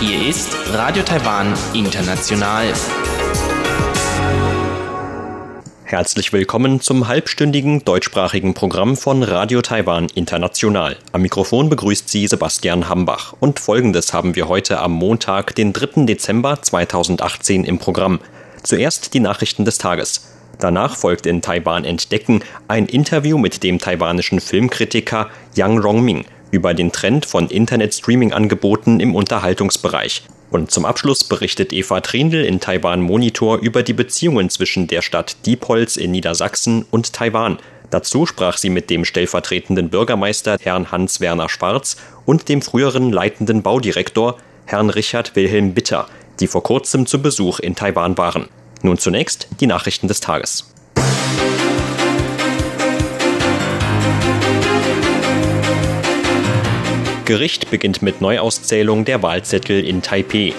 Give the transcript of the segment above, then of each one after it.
Hier ist Radio Taiwan International. Herzlich willkommen zum halbstündigen deutschsprachigen Programm von Radio Taiwan International. Am Mikrofon begrüßt Sie Sebastian Hambach. Und folgendes haben wir heute am Montag, den 3. Dezember 2018 im Programm. Zuerst die Nachrichten des Tages. Danach folgt in Taiwan Entdecken ein Interview mit dem taiwanischen Filmkritiker Yang Rongming über den Trend von Internet-Streaming-Angeboten im Unterhaltungsbereich. Und zum Abschluss berichtet Eva Trindl in Taiwan Monitor über die Beziehungen zwischen der Stadt Diepholz in Niedersachsen und Taiwan. Dazu sprach sie mit dem stellvertretenden Bürgermeister Herrn Hans-Werner Schwarz und dem früheren leitenden Baudirektor Herrn Richard Wilhelm Bitter, die vor kurzem zu Besuch in Taiwan waren. Nun zunächst die Nachrichten des Tages. Gericht beginnt mit Neuauszählung der Wahlzettel in Taipeh.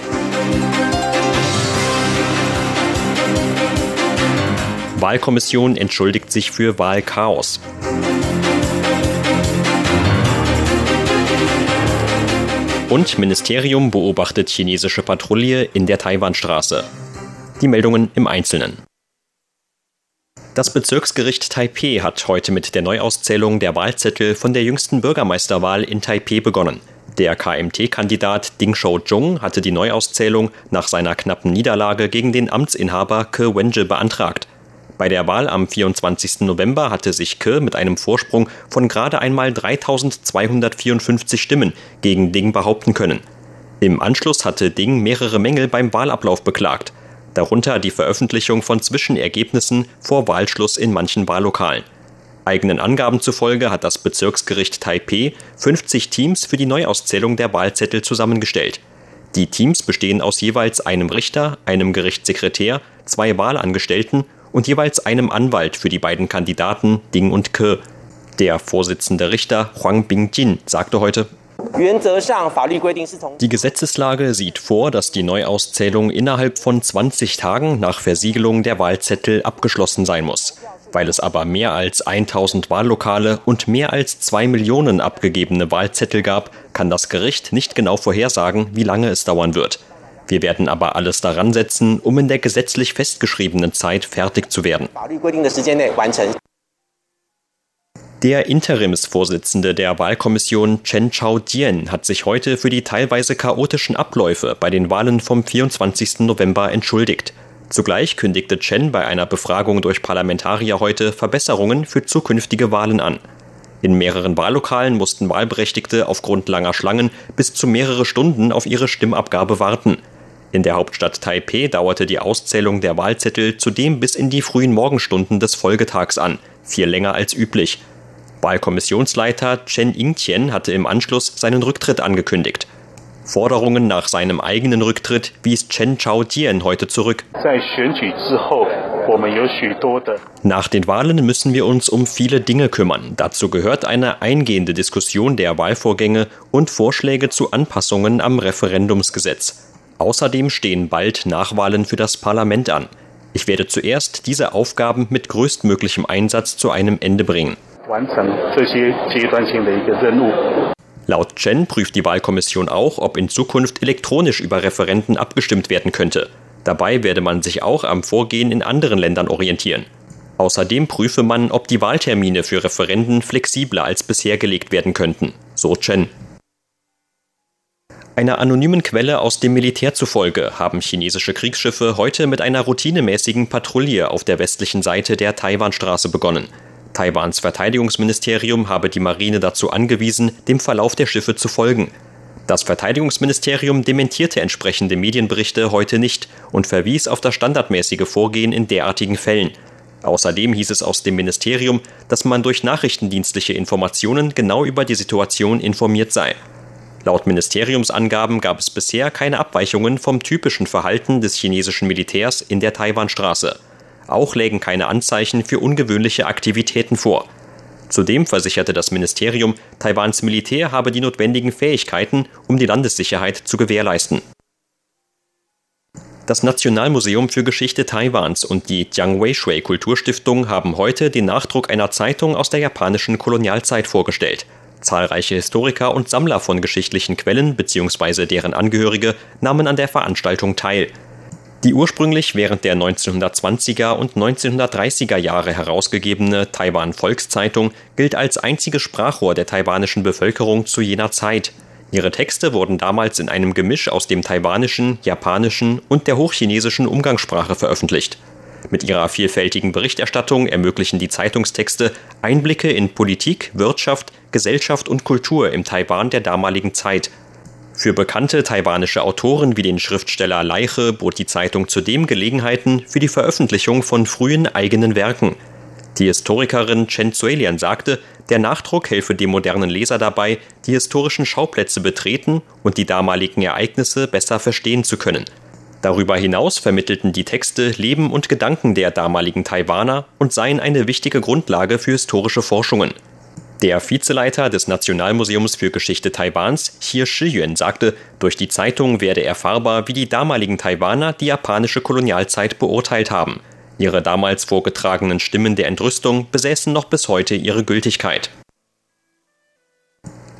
Wahlkommission entschuldigt sich für Wahlchaos. Und Ministerium beobachtet chinesische Patrouille in der Taiwanstraße. Die Meldungen im Einzelnen. Das Bezirksgericht Taipeh hat heute mit der Neuauszählung der Wahlzettel von der jüngsten Bürgermeisterwahl in Taipeh begonnen. Der KMT-Kandidat Ding Shou-jung hatte die Neuauszählung nach seiner knappen Niederlage gegen den Amtsinhaber Ke Wenje beantragt. Bei der Wahl am 24. November hatte sich Ke mit einem Vorsprung von gerade einmal 3254 Stimmen gegen Ding behaupten können. Im Anschluss hatte Ding mehrere Mängel beim Wahlablauf beklagt darunter die Veröffentlichung von Zwischenergebnissen vor Wahlschluss in manchen Wahllokalen. Eigenen Angaben zufolge hat das Bezirksgericht Taipeh 50 Teams für die Neuauszählung der Wahlzettel zusammengestellt. Die Teams bestehen aus jeweils einem Richter, einem Gerichtssekretär, zwei Wahlangestellten und jeweils einem Anwalt für die beiden Kandidaten Ding und Ke. Der Vorsitzende Richter Huang Bingjin sagte heute, die Gesetzeslage sieht vor, dass die Neuauszählung innerhalb von 20 Tagen nach Versiegelung der Wahlzettel abgeschlossen sein muss. Weil es aber mehr als 1000 Wahllokale und mehr als 2 Millionen abgegebene Wahlzettel gab, kann das Gericht nicht genau vorhersagen, wie lange es dauern wird. Wir werden aber alles daran setzen, um in der gesetzlich festgeschriebenen Zeit fertig zu werden. Der Interimsvorsitzende der Wahlkommission Chen Chao-dien hat sich heute für die teilweise chaotischen Abläufe bei den Wahlen vom 24. November entschuldigt. Zugleich kündigte Chen bei einer Befragung durch Parlamentarier heute Verbesserungen für zukünftige Wahlen an. In mehreren Wahllokalen mussten Wahlberechtigte aufgrund langer Schlangen bis zu mehrere Stunden auf ihre Stimmabgabe warten. In der Hauptstadt Taipeh dauerte die Auszählung der Wahlzettel zudem bis in die frühen Morgenstunden des Folgetags an, viel länger als üblich. Wahlkommissionsleiter Chen Yingtian hatte im Anschluss seinen Rücktritt angekündigt. Forderungen nach seinem eigenen Rücktritt wies Chen Chao-dien heute zurück. Nach den Wahlen müssen wir uns um viele Dinge kümmern. Dazu gehört eine eingehende Diskussion der Wahlvorgänge und Vorschläge zu Anpassungen am Referendumsgesetz. Außerdem stehen bald Nachwahlen für das Parlament an. Ich werde zuerst diese Aufgaben mit größtmöglichem Einsatz zu einem Ende bringen. Laut Chen prüft die Wahlkommission auch, ob in Zukunft elektronisch über Referenten abgestimmt werden könnte. Dabei werde man sich auch am Vorgehen in anderen Ländern orientieren. Außerdem prüfe man, ob die Wahltermine für Referenden flexibler als bisher gelegt werden könnten, so Chen. Einer anonymen Quelle aus dem Militär zufolge haben chinesische Kriegsschiffe heute mit einer routinemäßigen Patrouille auf der westlichen Seite der Taiwanstraße begonnen. Taiwans Verteidigungsministerium habe die Marine dazu angewiesen, dem Verlauf der Schiffe zu folgen. Das Verteidigungsministerium dementierte entsprechende Medienberichte heute nicht und verwies auf das standardmäßige Vorgehen in derartigen Fällen. Außerdem hieß es aus dem Ministerium, dass man durch nachrichtendienstliche Informationen genau über die Situation informiert sei. Laut Ministeriumsangaben gab es bisher keine Abweichungen vom typischen Verhalten des chinesischen Militärs in der Taiwanstraße. Auch lägen keine Anzeichen für ungewöhnliche Aktivitäten vor. Zudem versicherte das Ministerium, Taiwans Militär habe die notwendigen Fähigkeiten, um die Landessicherheit zu gewährleisten. Das Nationalmuseum für Geschichte Taiwans und die Jiang Weishui Kulturstiftung haben heute den Nachdruck einer Zeitung aus der japanischen Kolonialzeit vorgestellt. Zahlreiche Historiker und Sammler von geschichtlichen Quellen bzw. deren Angehörige nahmen an der Veranstaltung teil. Die ursprünglich während der 1920er und 1930er Jahre herausgegebene Taiwan Volkszeitung gilt als einziges Sprachrohr der taiwanischen Bevölkerung zu jener Zeit. Ihre Texte wurden damals in einem Gemisch aus dem taiwanischen, japanischen und der hochchinesischen Umgangssprache veröffentlicht. Mit ihrer vielfältigen Berichterstattung ermöglichen die Zeitungstexte Einblicke in Politik, Wirtschaft, Gesellschaft und Kultur im Taiwan der damaligen Zeit. Für bekannte taiwanische Autoren wie den Schriftsteller Leiche bot die Zeitung zudem Gelegenheiten für die Veröffentlichung von frühen eigenen Werken – die Historikerin Chen Zuelian sagte, der Nachdruck helfe dem modernen Leser dabei, die historischen Schauplätze betreten und die damaligen Ereignisse besser verstehen zu können. Darüber hinaus vermittelten die Texte Leben und Gedanken der damaligen Taiwaner und seien eine wichtige Grundlage für historische Forschungen. Der Vizeleiter des Nationalmuseums für Geschichte Taiwans, Xie Shiyuan, sagte, durch die Zeitung werde erfahrbar, wie die damaligen Taiwaner die japanische Kolonialzeit beurteilt haben – Ihre damals vorgetragenen Stimmen der Entrüstung besäßen noch bis heute ihre Gültigkeit.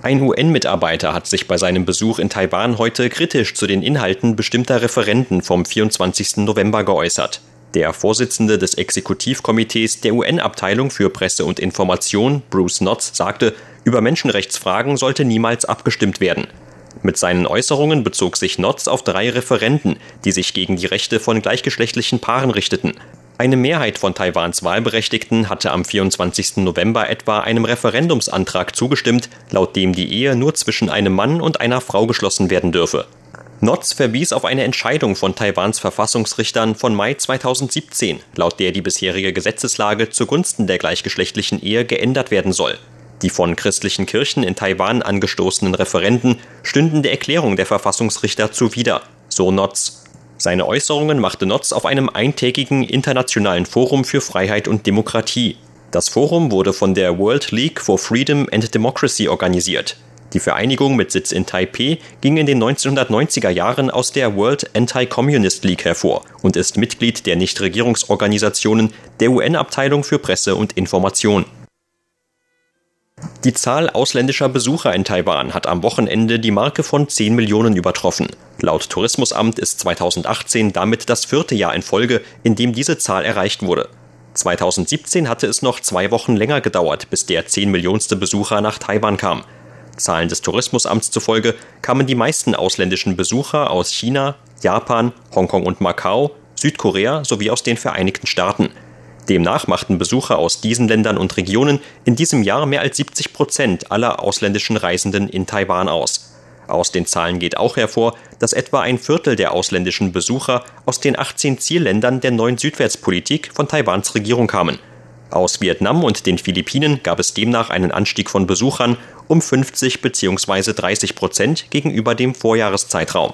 Ein UN-Mitarbeiter hat sich bei seinem Besuch in Taiwan heute kritisch zu den Inhalten bestimmter Referenden vom 24. November geäußert. Der Vorsitzende des Exekutivkomitees der UN-Abteilung für Presse und Information, Bruce Knotts, sagte, über Menschenrechtsfragen sollte niemals abgestimmt werden. Mit seinen Äußerungen bezog sich Knotts auf drei Referenden, die sich gegen die Rechte von gleichgeschlechtlichen Paaren richteten. Eine Mehrheit von Taiwans Wahlberechtigten hatte am 24. November etwa einem Referendumsantrag zugestimmt, laut dem die Ehe nur zwischen einem Mann und einer Frau geschlossen werden dürfe. Notz verwies auf eine Entscheidung von Taiwans Verfassungsrichtern von Mai 2017, laut der die bisherige Gesetzeslage zugunsten der gleichgeschlechtlichen Ehe geändert werden soll. Die von christlichen Kirchen in Taiwan angestoßenen Referenden stünden der Erklärung der Verfassungsrichter zuwider, so Notz. Seine Äußerungen machte Notz auf einem eintägigen internationalen Forum für Freiheit und Demokratie. Das Forum wurde von der World League for Freedom and Democracy organisiert. Die Vereinigung mit Sitz in Taipeh ging in den 1990er Jahren aus der World Anti-Communist League hervor und ist Mitglied der Nichtregierungsorganisationen der UN-Abteilung für Presse und Information. Die Zahl ausländischer Besucher in Taiwan hat am Wochenende die Marke von 10 Millionen übertroffen. Laut Tourismusamt ist 2018 damit das vierte Jahr in Folge, in dem diese Zahl erreicht wurde. 2017 hatte es noch zwei Wochen länger gedauert, bis der 10 Millionste Besucher nach Taiwan kam. Zahlen des Tourismusamts zufolge kamen die meisten ausländischen Besucher aus China, Japan, Hongkong und Macau, Südkorea sowie aus den Vereinigten Staaten. Demnach machten Besucher aus diesen Ländern und Regionen in diesem Jahr mehr als 70 Prozent aller ausländischen Reisenden in Taiwan aus. Aus den Zahlen geht auch hervor, dass etwa ein Viertel der ausländischen Besucher aus den 18 Zielländern der neuen Südwärtspolitik von Taiwans Regierung kamen. Aus Vietnam und den Philippinen gab es demnach einen Anstieg von Besuchern um 50 bzw. 30 Prozent gegenüber dem Vorjahreszeitraum.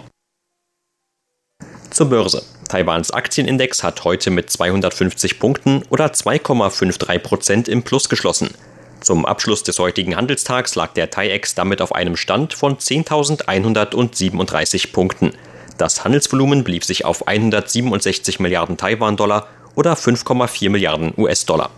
Zur Börse. Taiwans Aktienindex hat heute mit 250 Punkten oder 2,53 Prozent im Plus geschlossen. Zum Abschluss des heutigen Handelstags lag der TAIEX damit auf einem Stand von 10.137 Punkten. Das Handelsvolumen blieb sich auf 167 Milliarden Taiwan-Dollar oder 5,4 Milliarden US-Dollar.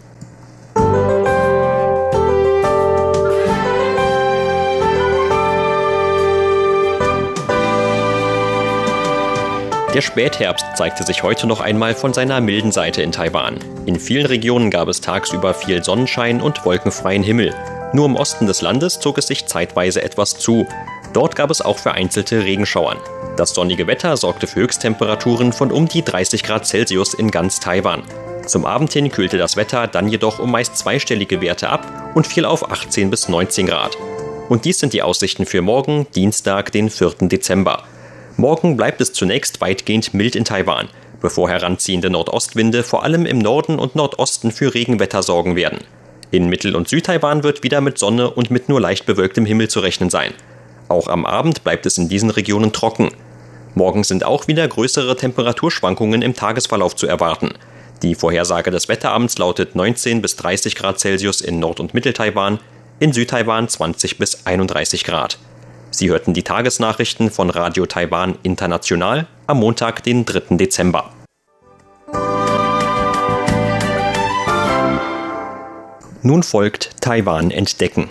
Der Spätherbst zeigte sich heute noch einmal von seiner milden Seite in Taiwan. In vielen Regionen gab es tagsüber viel Sonnenschein und wolkenfreien Himmel. Nur im Osten des Landes zog es sich zeitweise etwas zu. Dort gab es auch vereinzelte Regenschauern. Das sonnige Wetter sorgte für Höchsttemperaturen von um die 30 Grad Celsius in ganz Taiwan. Zum Abend hin kühlte das Wetter dann jedoch um meist zweistellige Werte ab und fiel auf 18 bis 19 Grad. Und dies sind die Aussichten für morgen, Dienstag, den 4. Dezember. Morgen bleibt es zunächst weitgehend mild in Taiwan, bevor heranziehende Nordostwinde vor allem im Norden und Nordosten für Regenwetter sorgen werden. In Mittel- und Südtaiwan wird wieder mit Sonne und mit nur leicht bewölktem Himmel zu rechnen sein. Auch am Abend bleibt es in diesen Regionen trocken. Morgen sind auch wieder größere Temperaturschwankungen im Tagesverlauf zu erwarten. Die Vorhersage des Wetteramts lautet 19 bis 30 Grad Celsius in Nord- und Mitteltaiwan, in Südtaiwan 20 bis 31 Grad. Sie hörten die Tagesnachrichten von Radio Taiwan International am Montag, den 3. Dezember. Nun folgt Taiwan entdecken.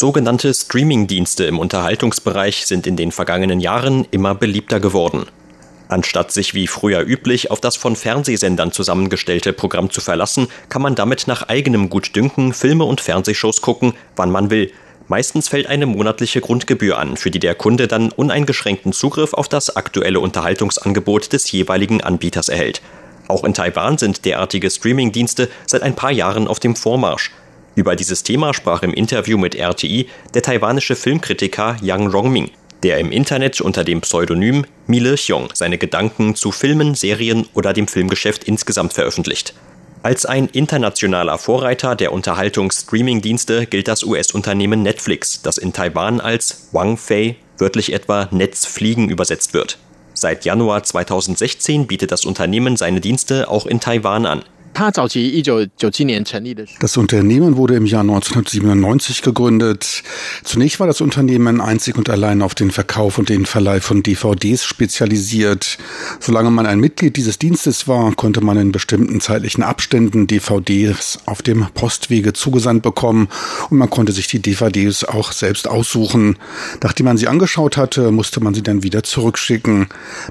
Sogenannte Streaming-Dienste im Unterhaltungsbereich sind in den vergangenen Jahren immer beliebter geworden. Anstatt sich wie früher üblich auf das von Fernsehsendern zusammengestellte Programm zu verlassen, kann man damit nach eigenem Gutdünken Filme und Fernsehshows gucken, wann man will. Meistens fällt eine monatliche Grundgebühr an, für die der Kunde dann uneingeschränkten Zugriff auf das aktuelle Unterhaltungsangebot des jeweiligen Anbieters erhält. Auch in Taiwan sind derartige Streaming-Dienste seit ein paar Jahren auf dem Vormarsch. Über dieses Thema sprach im Interview mit RTI der taiwanische Filmkritiker Yang Rongming, der im Internet unter dem Pseudonym Mile Xiong seine Gedanken zu Filmen, Serien oder dem Filmgeschäft insgesamt veröffentlicht. Als ein internationaler Vorreiter der Unterhaltungs-Streaming-Dienste gilt das US-Unternehmen Netflix, das in Taiwan als Wang Fei, wörtlich etwa Netzfliegen übersetzt wird. Seit Januar 2016 bietet das Unternehmen seine Dienste auch in Taiwan an. Das Unternehmen wurde im Jahr 1997 gegründet. Zunächst war das Unternehmen einzig und allein auf den Verkauf und den Verleih von DVDs spezialisiert. Solange man ein Mitglied dieses Dienstes war, konnte man in bestimmten zeitlichen Abständen DVDs auf dem Postwege zugesandt bekommen und man konnte sich die DVDs auch selbst aussuchen. Nachdem man sie angeschaut hatte, musste man sie dann wieder zurückschicken.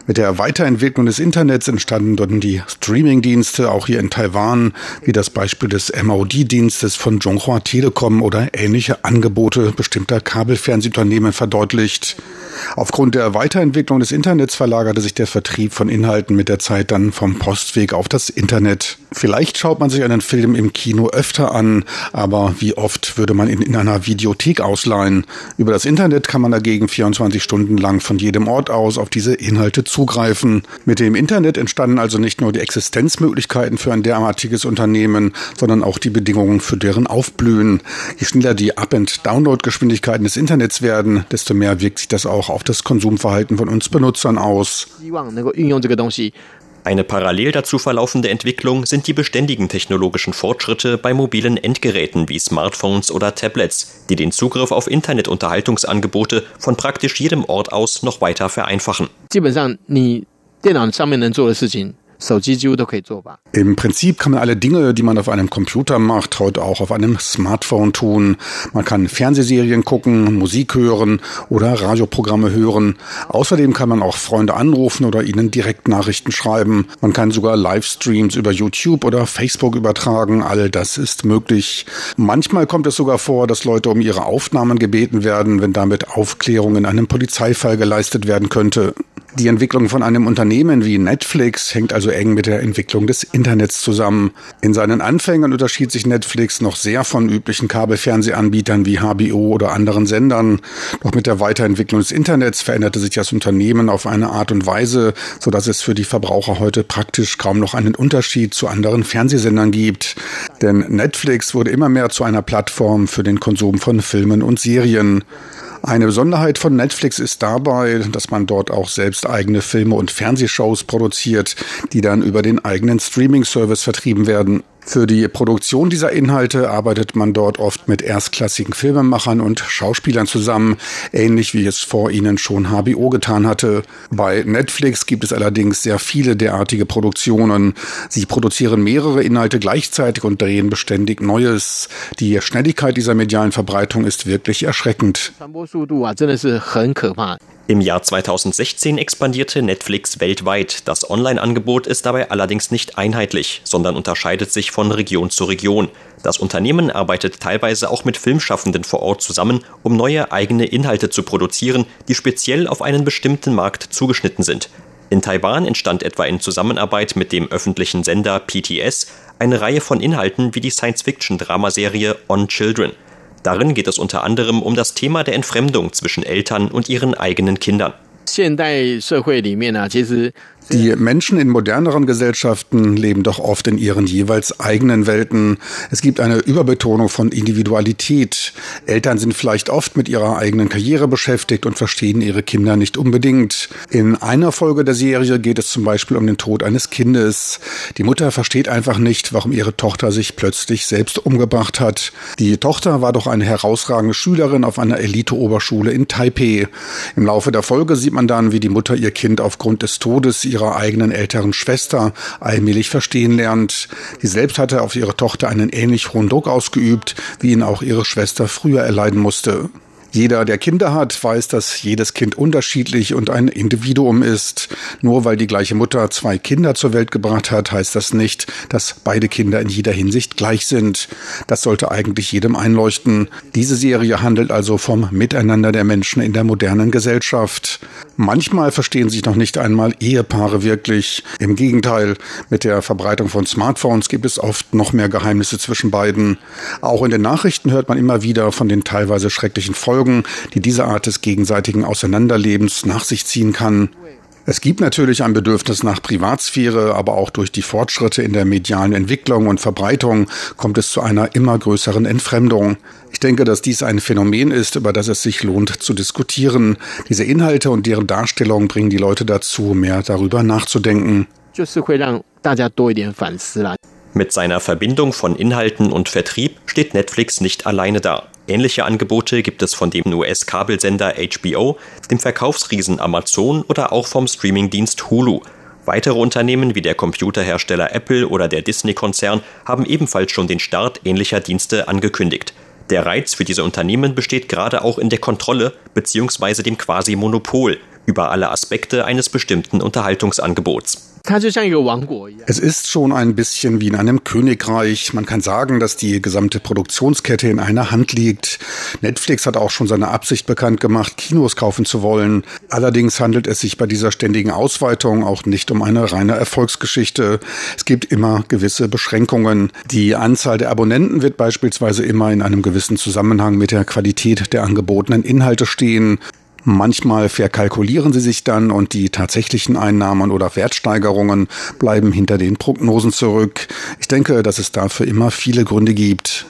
Mit der Weiterentwicklung des Internets entstanden dann die Streaming-Dienste, auch hier in Taiwan waren, wie das Beispiel des MOD-Dienstes von Zhonghua Telekom oder ähnliche Angebote bestimmter Kabelfernsehunternehmen verdeutlicht. Aufgrund der Weiterentwicklung des Internets verlagerte sich der Vertrieb von Inhalten mit der Zeit dann vom Postweg auf das Internet. Vielleicht schaut man sich einen Film im Kino öfter an, aber wie oft würde man ihn in einer Videothek ausleihen? Über das Internet kann man dagegen 24 Stunden lang von jedem Ort aus auf diese Inhalte zugreifen. Mit dem Internet entstanden also nicht nur die Existenzmöglichkeiten für ein derartiges Unternehmen, sondern auch die Bedingungen für deren Aufblühen. Je schneller die Up- und Download-Geschwindigkeiten des Internets werden, desto mehr wirkt sich das auch auf das Konsumverhalten von uns Benutzern aus. Eine parallel dazu verlaufende Entwicklung sind die beständigen technologischen Fortschritte bei mobilen Endgeräten wie Smartphones oder Tablets, die den Zugriff auf Internetunterhaltungsangebote von praktisch jedem Ort aus noch weiter vereinfachen. 基本上，你电脑上面能做的事情 im Prinzip kann man alle Dinge, die man auf einem Computer macht, heute auch auf einem Smartphone tun. Man kann Fernsehserien gucken, Musik hören oder Radioprogramme hören. Außerdem kann man auch Freunde anrufen oder ihnen Direktnachrichten schreiben. Man kann sogar Livestreams über YouTube oder Facebook übertragen. All das ist möglich. Manchmal kommt es sogar vor, dass Leute um ihre Aufnahmen gebeten werden, wenn damit Aufklärung in einem Polizeifall geleistet werden könnte. Die Entwicklung von einem Unternehmen wie Netflix hängt also eng mit der Entwicklung des Internets zusammen. In seinen Anfängen unterschied sich Netflix noch sehr von üblichen Kabelfernsehanbietern wie HBO oder anderen Sendern. Doch mit der Weiterentwicklung des Internets veränderte sich das Unternehmen auf eine Art und Weise, sodass es für die Verbraucher heute praktisch kaum noch einen Unterschied zu anderen Fernsehsendern gibt. Denn Netflix wurde immer mehr zu einer Plattform für den Konsum von Filmen und Serien. Eine Besonderheit von Netflix ist dabei, dass man dort auch selbst eigene Filme und Fernsehshows produziert, die dann über den eigenen Streaming-Service vertrieben werden. Für die Produktion dieser Inhalte arbeitet man dort oft mit erstklassigen Filmemachern und Schauspielern zusammen, ähnlich wie es vor ihnen schon HBO getan hatte. Bei Netflix gibt es allerdings sehr viele derartige Produktionen. Sie produzieren mehrere Inhalte gleichzeitig und drehen beständig Neues. Die Schnelligkeit dieser medialen Verbreitung ist wirklich erschreckend. Im Jahr 2016 expandierte Netflix weltweit. Das Online-Angebot ist dabei allerdings nicht einheitlich, sondern unterscheidet sich von Region zu Region. Das Unternehmen arbeitet teilweise auch mit Filmschaffenden vor Ort zusammen, um neue eigene Inhalte zu produzieren, die speziell auf einen bestimmten Markt zugeschnitten sind. In Taiwan entstand etwa in Zusammenarbeit mit dem öffentlichen Sender PTS eine Reihe von Inhalten wie die Science-Fiction-Dramaserie On Children. Darin geht es unter anderem um das Thema der Entfremdung zwischen Eltern und ihren eigenen Kindern. Die Menschen in moderneren Gesellschaften leben doch oft in ihren jeweils eigenen Welten. Es gibt eine Überbetonung von Individualität. Eltern sind vielleicht oft mit ihrer eigenen Karriere beschäftigt und verstehen ihre Kinder nicht unbedingt. In einer Folge der Serie geht es zum Beispiel um den Tod eines Kindes. Die Mutter versteht einfach nicht, warum ihre Tochter sich plötzlich selbst umgebracht hat. Die Tochter war doch eine herausragende Schülerin auf einer Elite-Oberschule in Taipei. Im Laufe der Folge sieht man dann, wie die Mutter ihr Kind aufgrund des Todes ihrer ihrer eigenen älteren Schwester allmählich verstehen lernt. Sie selbst hatte auf ihre Tochter einen ähnlich hohen Druck ausgeübt, wie ihn auch ihre Schwester früher erleiden musste. Jeder, der Kinder hat, weiß, dass jedes Kind unterschiedlich und ein Individuum ist. Nur weil die gleiche Mutter zwei Kinder zur Welt gebracht hat, heißt das nicht, dass beide Kinder in jeder Hinsicht gleich sind. Das sollte eigentlich jedem einleuchten. Diese Serie handelt also vom Miteinander der Menschen in der modernen Gesellschaft. Manchmal verstehen sich noch nicht einmal Ehepaare wirklich. Im Gegenteil, mit der Verbreitung von Smartphones gibt es oft noch mehr Geheimnisse zwischen beiden. Auch in den Nachrichten hört man immer wieder von den teilweise schrecklichen Folgen, die diese Art des gegenseitigen Auseinanderlebens nach sich ziehen kann. Es gibt natürlich ein Bedürfnis nach Privatsphäre, aber auch durch die Fortschritte in der medialen Entwicklung und Verbreitung kommt es zu einer immer größeren Entfremdung. Ich denke, dass dies ein Phänomen ist, über das es sich lohnt zu diskutieren. Diese Inhalte und deren Darstellung bringen die Leute dazu, mehr darüber nachzudenken. Mit seiner Verbindung von Inhalten und Vertrieb steht Netflix nicht alleine da. Ähnliche Angebote gibt es von dem US-Kabelsender HBO, dem Verkaufsriesen Amazon oder auch vom Streamingdienst Hulu. Weitere Unternehmen wie der Computerhersteller Apple oder der Disney-Konzern haben ebenfalls schon den Start ähnlicher Dienste angekündigt. Der Reiz für diese Unternehmen besteht gerade auch in der Kontrolle bzw. dem Quasi-Monopol über alle Aspekte eines bestimmten Unterhaltungsangebots. Es ist schon ein bisschen wie in einem Königreich. Man kann sagen, dass die gesamte Produktionskette in einer Hand liegt. Netflix hat auch schon seine Absicht bekannt gemacht, Kinos kaufen zu wollen. Allerdings handelt es sich bei dieser ständigen Ausweitung auch nicht um eine reine Erfolgsgeschichte. Es gibt immer gewisse Beschränkungen. Die Anzahl der Abonnenten wird beispielsweise immer in einem gewissen Zusammenhang mit der Qualität der angebotenen Inhalte stehen. Manchmal verkalkulieren sie sich dann und die tatsächlichen Einnahmen oder Wertsteigerungen bleiben hinter den Prognosen zurück. Ich denke, dass es dafür immer viele Gründe gibt.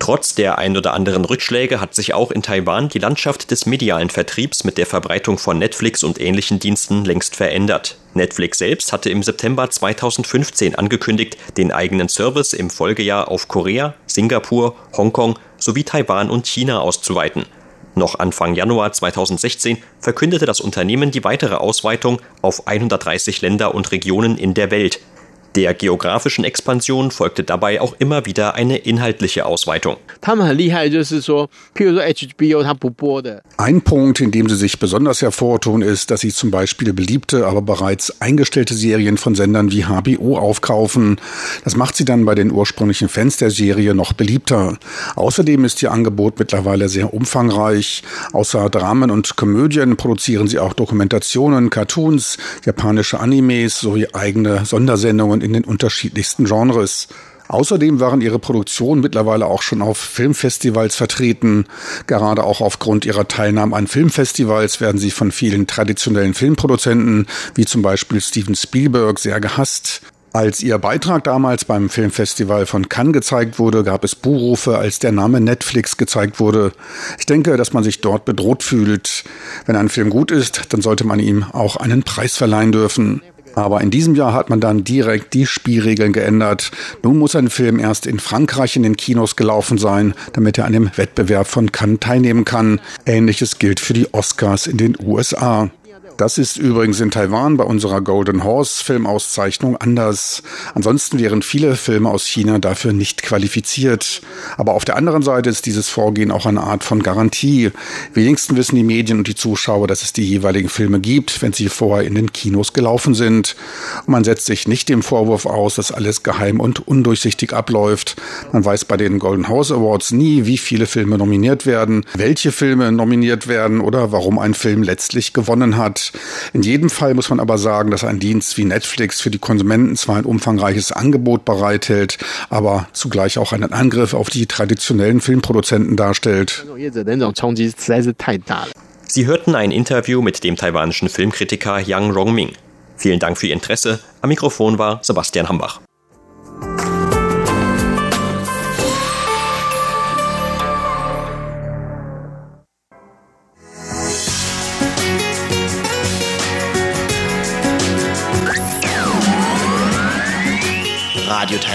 Trotz der ein oder anderen Rückschläge hat sich auch in Taiwan die Landschaft des medialen Vertriebs mit der Verbreitung von Netflix und ähnlichen Diensten längst verändert. Netflix selbst hatte im September 2015 angekündigt, den eigenen Service im Folgejahr auf Korea, Singapur, Hongkong sowie Taiwan und China auszuweiten. Noch Anfang Januar 2016 verkündete das Unternehmen die weitere Ausweitung auf 130 Länder und Regionen in der Welt. Der geografischen Expansion folgte dabei auch immer wieder eine inhaltliche Ausweitung. Ein Punkt, in dem sie sich besonders hervortun, ist, dass sie zum Beispiel beliebte, aber bereits eingestellte Serien von Sendern wie HBO aufkaufen. Das macht sie dann bei den ursprünglichen Fans der Serie noch beliebter. Außerdem ist ihr Angebot mittlerweile sehr umfangreich. Außer Dramen und Komödien produzieren sie auch Dokumentationen, Cartoons, japanische Animes sowie eigene Sondersendungen und in den unterschiedlichsten Genres. Außerdem waren ihre Produktionen mittlerweile auch schon auf Filmfestivals vertreten. Gerade auch aufgrund ihrer Teilnahme an Filmfestivals werden sie von vielen traditionellen Filmproduzenten, wie zum Beispiel Steven Spielberg, sehr gehasst. Als ihr Beitrag damals beim Filmfestival von Cannes gezeigt wurde, gab es Buhrufe, als der Name Netflix gezeigt wurde. Ich denke, dass man sich dort bedroht fühlt. Wenn ein Film gut ist, dann sollte man ihm auch einen Preis verleihen dürfen. Aber in diesem Jahr hat man dann direkt die Spielregeln geändert. Nun muss ein Film erst in Frankreich in den Kinos gelaufen sein, damit er an dem Wettbewerb von Cannes teilnehmen kann. Ähnliches gilt für die Oscars in den USA. Das ist übrigens in Taiwan bei unserer Golden Horse Filmauszeichnung anders. Ansonsten wären viele Filme aus China dafür nicht qualifiziert. Aber auf der anderen Seite ist dieses Vorgehen auch eine Art von Garantie. Wenigstens wissen die Medien und die Zuschauer, dass es die jeweiligen Filme gibt, wenn sie vorher in den Kinos gelaufen sind. Und man setzt sich nicht dem Vorwurf aus, dass alles geheim und undurchsichtig abläuft. Man weiß bei den Golden Horse Awards nie, wie viele Filme nominiert werden, welche Filme nominiert werden oder warum ein Film letztlich gewonnen hat. In jedem Fall muss man aber sagen, dass ein Dienst wie Netflix für die Konsumenten zwar ein umfangreiches Angebot bereithält, aber zugleich auch einen Angriff auf die traditionellen Filmproduzenten darstellt. Sie hörten ein Interview mit dem taiwanischen Filmkritiker Yang Rongming. Vielen Dank für Ihr Interesse. Am Mikrofon war Sebastian Hambach.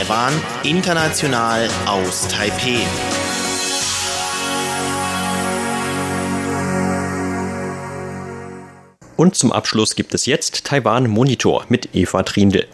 Taiwan, international aus Taipeh. Und zum Abschluss gibt es jetzt Taiwan Monitor mit Eva Trindl.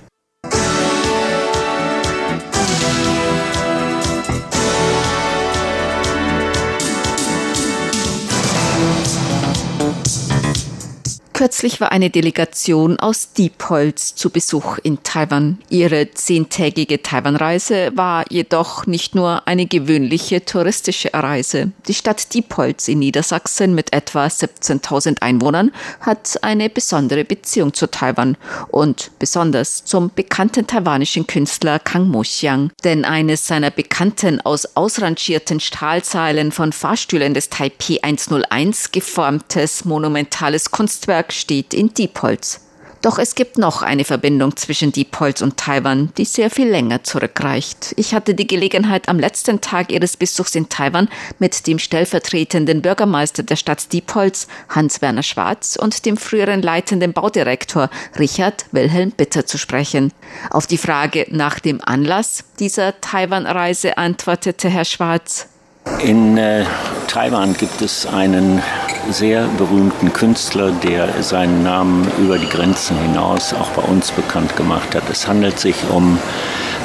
Kürzlich war eine Delegation aus Diepholz zu Besuch in Taiwan. Ihre zehntägige Taiwanreise war jedoch nicht nur eine gewöhnliche touristische Reise. Die Stadt Diepholz in Niedersachsen mit etwa 17.000 Einwohnern hat eine besondere Beziehung zu Taiwan und besonders zum bekannten taiwanischen Künstler Kang Mo-xiang. Denn eines seiner bekannten aus ausrangierten Stahlseilen von Fahrstühlen des Taipei 101 geformtes monumentales Kunstwerk steht in Diepholz. Doch es gibt noch eine Verbindung zwischen Diepholz und Taiwan, die sehr viel länger zurückreicht. Ich hatte die Gelegenheit, am letzten Tag ihres Besuchs in Taiwan mit dem stellvertretenden Bürgermeister der Stadt Diepholz, Hans-Werner Schwarz, und dem früheren leitenden Baudirektor Richard Wilhelm Bitter zu sprechen. Auf die Frage nach dem Anlass dieser Taiwan-Reise antwortete Herr Schwarz. In äh, Taiwan gibt es einen sehr berühmten Künstler, der seinen Namen über die Grenzen hinaus auch bei uns bekannt gemacht hat. Es handelt sich um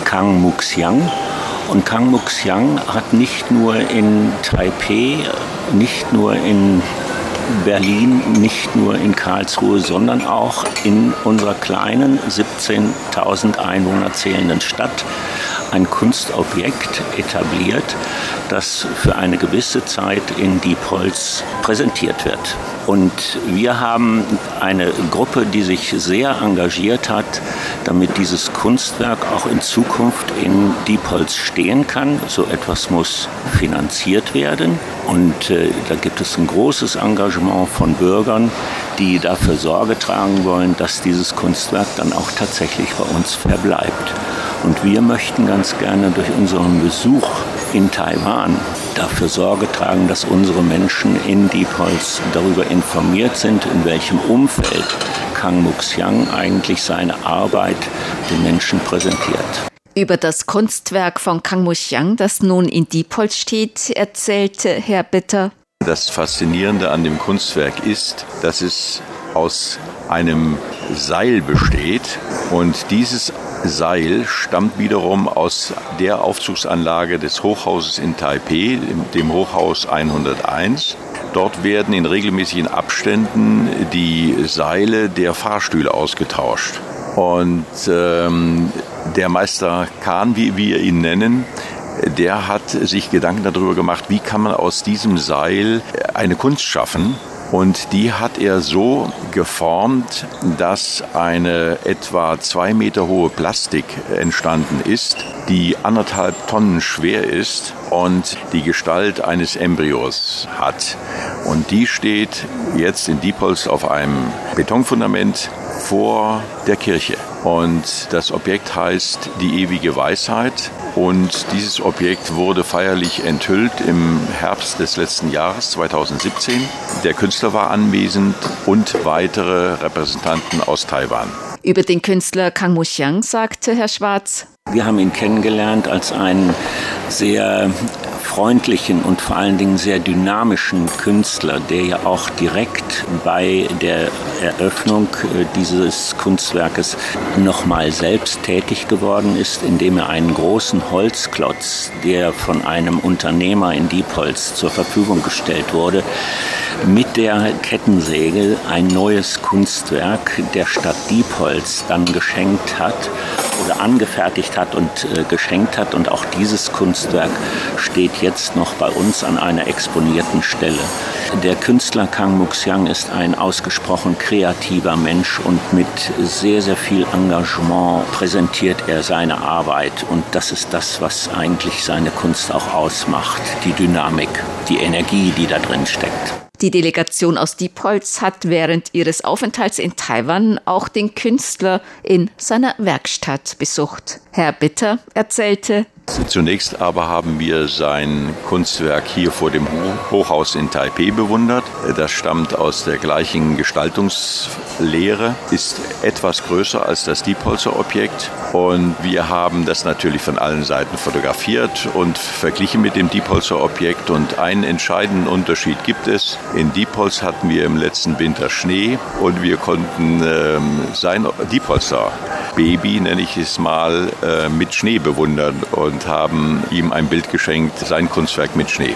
Kang Muxiang. Und Kang Muxiang hat nicht nur in Taipei, nicht nur in Berlin, nicht nur in Karlsruhe, sondern auch in unserer kleinen 17.000 Einwohner zählenden Stadt ein Kunstobjekt etabliert, das für eine gewisse Zeit in Diepholz präsentiert wird. Und wir haben eine Gruppe, die sich sehr engagiert hat, damit dieses Kunstwerk auch in Zukunft in Diepholz stehen kann. So etwas muss finanziert werden. Und äh, da gibt es ein großes Engagement von Bürgern, die dafür Sorge tragen wollen, dass dieses Kunstwerk dann auch tatsächlich bei uns verbleibt. Und wir möchten ganz gerne durch unseren Besuch in Taiwan dafür Sorge tragen, dass unsere Menschen in Diepholz darüber informiert sind, in welchem Umfeld Kang Muxiang eigentlich seine Arbeit den Menschen präsentiert. Über das Kunstwerk von Kang Muxiang, das nun in Diepholz steht, erzählte Herr Bitter. Das Faszinierende an dem Kunstwerk ist, dass es aus einem Seil besteht und dieses Seil stammt wiederum aus der Aufzugsanlage des Hochhauses in Taipei, dem Hochhaus 101. Dort werden in regelmäßigen Abständen die Seile der Fahrstühle ausgetauscht. Und ähm, der Meister Kahn, wie wir ihn nennen, der hat sich Gedanken darüber gemacht, wie kann man aus diesem Seil eine Kunst schaffen, und die hat er so geformt, dass eine etwa zwei Meter hohe Plastik entstanden ist, die anderthalb Tonnen schwer ist und die Gestalt eines Embryos hat. Und die steht jetzt in Diepholz auf einem Betonfundament vor der Kirche. Und das Objekt heißt die ewige Weisheit. Und dieses Objekt wurde feierlich enthüllt im Herbst des letzten Jahres 2017. Der Künstler war anwesend und weitere Repräsentanten aus Taiwan. Über den Künstler Kang Muxiang sagte Herr Schwarz. Wir haben ihn kennengelernt als einen sehr freundlichen und vor allen Dingen sehr dynamischen Künstler, der ja auch direkt bei der Eröffnung äh, dieses Kunstwerkes nochmal selbst tätig geworden ist, indem er einen großen Holzklotz, der von einem Unternehmer in Diepholz zur Verfügung gestellt wurde, mit der Kettensäge ein neues Kunstwerk der Stadt Diepholz dann geschenkt hat oder angefertigt hat und äh, geschenkt hat. Und auch dieses Kunstwerk steht jetzt noch bei uns an einer exponierten Stelle. Der Künstler Kang Muxiang ist ein ausgesprochen kreativer Mensch und mit sehr, sehr viel Engagement präsentiert er seine Arbeit. Und das ist das, was eigentlich seine Kunst auch ausmacht. Die Dynamik, die Energie, die da drin steckt. Die Delegation aus Diepholz hat während ihres Aufenthalts in Taiwan auch den Künstler in seiner Werkstatt besucht. Herr Bitter erzählte, Zunächst aber haben wir sein Kunstwerk hier vor dem Hochhaus in Taipei bewundert. Das stammt aus der gleichen Gestaltungslehre, ist etwas größer als das Diepholzer Objekt und wir haben das natürlich von allen Seiten fotografiert und verglichen mit dem Diepholzer Objekt und einen entscheidenden Unterschied gibt es. In Diepholz hatten wir im letzten Winter Schnee und wir konnten ähm, sein Diepholzer Baby, nenne ich es mal, äh, mit Schnee bewundern und haben ihm ein Bild geschenkt, sein Kunstwerk mit Schnee.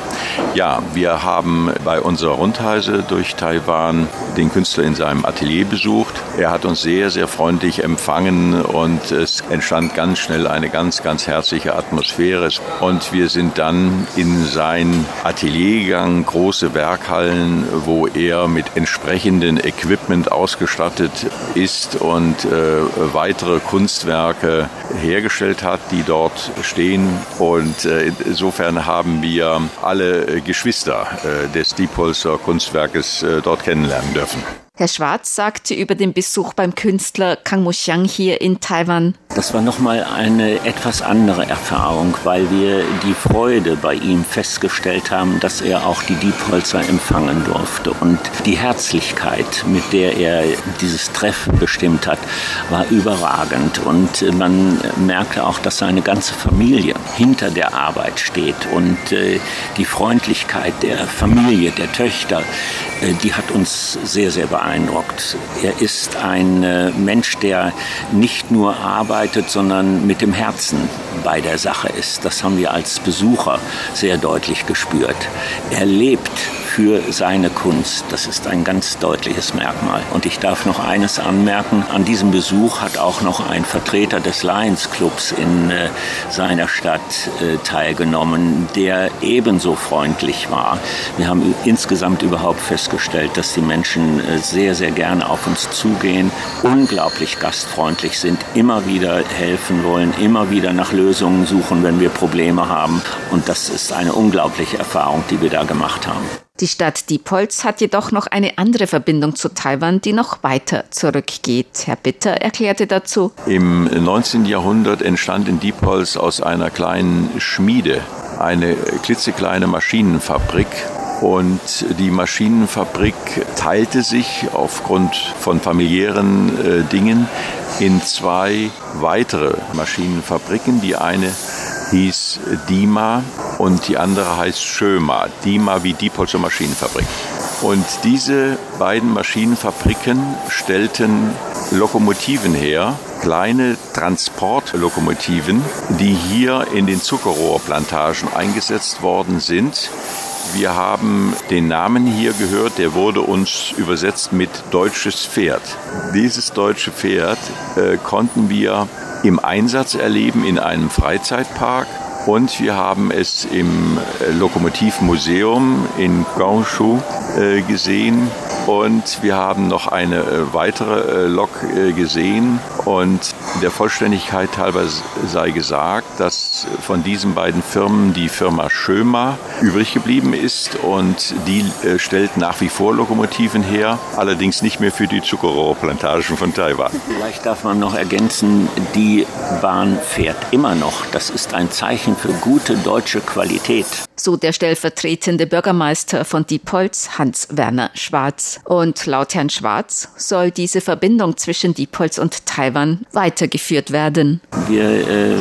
Ja, wir haben bei unserer Rundreise durch Taiwan den Künstler in seinem Atelier besucht. Er hat uns sehr, sehr freundlich empfangen und es entstand ganz schnell eine ganz, ganz herzliche Atmosphäre. Und wir sind dann in sein Atelier gegangen, große Werkhallen, wo er mit entsprechendem Equipment ausgestattet ist und äh, weitere Kunstwerke hergestellt hat, die dort stehen. Und äh, insofern haben wir alle Geschwister äh, des Diepholzer Kunstwerkes äh, dort kennenlernen dürfen. Herr Schwarz sagte über den Besuch beim Künstler Kang Mo-xiang hier in Taiwan. Das war nochmal eine etwas andere Erfahrung, weil wir die Freude bei ihm festgestellt haben, dass er auch die Diepholzer empfangen durfte. Und die Herzlichkeit, mit der er dieses Treffen bestimmt hat, war überragend. Und man merkte auch, dass seine ganze Familie hinter der Arbeit steht. Und äh, die Freundlichkeit der Familie, der Töchter, die hat uns sehr, sehr beeindruckt. Er ist ein äh, Mensch, der nicht nur arbeitet, sondern mit dem Herzen bei der Sache ist. Das haben wir als Besucher sehr deutlich gespürt. Er lebt für seine Kunst. Das ist ein ganz deutliches Merkmal. Und ich darf noch eines anmerken. An diesem Besuch hat auch noch ein Vertreter des Lions Clubs in äh, seiner Stadt äh, teilgenommen, der ebenso freundlich war. Wir haben insgesamt überhaupt festgestellt, dass die Menschen äh, sehr, sehr gerne auf uns zugehen, unglaublich gastfreundlich sind, immer wieder helfen wollen, immer wieder nach Lösungen suchen, wenn wir Probleme haben. Und das ist eine unglaubliche Erfahrung, die wir da gemacht haben. Die Stadt Diepholz hat jedoch noch eine andere Verbindung zu Taiwan, die noch weiter zurückgeht. Herr Bitter erklärte dazu. Im 19. Jahrhundert entstand in Diepholz aus einer kleinen Schmiede eine klitzekleine Maschinenfabrik. Und die Maschinenfabrik teilte sich aufgrund von familiären äh, Dingen in zwei weitere Maschinenfabriken. Die eine hieß Dima und die andere heißt Schöma. Dima wie Diepholzer Maschinenfabrik. Und diese beiden Maschinenfabriken stellten Lokomotiven her, kleine Transportlokomotiven, die hier in den Zuckerrohrplantagen eingesetzt worden sind. Wir haben den Namen hier gehört, der wurde uns übersetzt mit deutsches Pferd. Dieses deutsche Pferd äh, konnten wir im Einsatz erleben in einem Freizeitpark. Und wir haben es im äh, Lokomotivmuseum in Guangzhou äh, gesehen. Und wir haben noch eine äh, weitere Lok gesehen. Und der Vollständigkeit halber sei gesagt, dass von diesen beiden Firmen die Firma Schömer übrig geblieben ist und die stellt nach wie vor Lokomotiven her, allerdings nicht mehr für die Zuckerrohrplantagen von Taiwan. Vielleicht darf man noch ergänzen, die Bahn fährt immer noch. Das ist ein Zeichen Zeichen für gute deutsche Qualität. So der stellvertretende Bürgermeister von Diepholz, Hans-Werner Schwarz. Und laut Herrn Schwarz soll diese Verbindung zwischen Diepholz und Taiwan weitergeführt werden. Wir äh,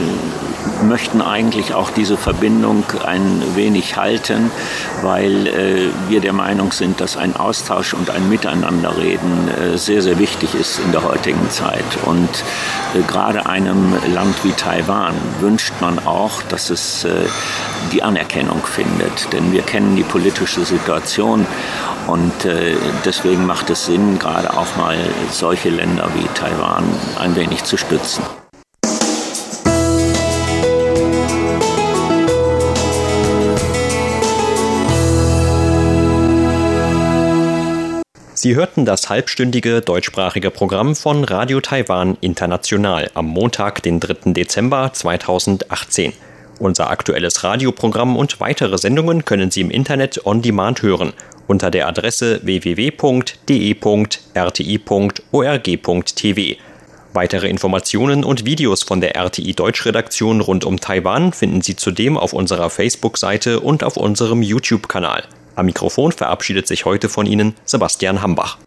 möchten eigentlich auch diese Verbindung ein wenig halten, weil äh, wir der Meinung sind, dass ein Austausch und ein Miteinanderreden äh, sehr, sehr wichtig ist in der heutigen Zeit. Und äh, gerade einem Land wie Taiwan wünscht man auch, dass es äh, die Anerkennung findet. Denn wir kennen die politische Situation und äh, deswegen macht es Sinn, gerade auch mal solche Länder wie Taiwan ein wenig zu stützen. Sie hörten das halbstündige deutschsprachige Programm von Radio Taiwan International am Montag, den 3. Dezember 2018. Unser aktuelles Radioprogramm und weitere Sendungen können Sie im Internet on demand hören unter der Adresse www.de.rti.org.tv. Weitere Informationen und Videos von der RTI Deutschredaktion rund um Taiwan finden Sie zudem auf unserer Facebook-Seite und auf unserem YouTube-Kanal. Am Mikrofon verabschiedet sich heute von Ihnen Sebastian Hambach.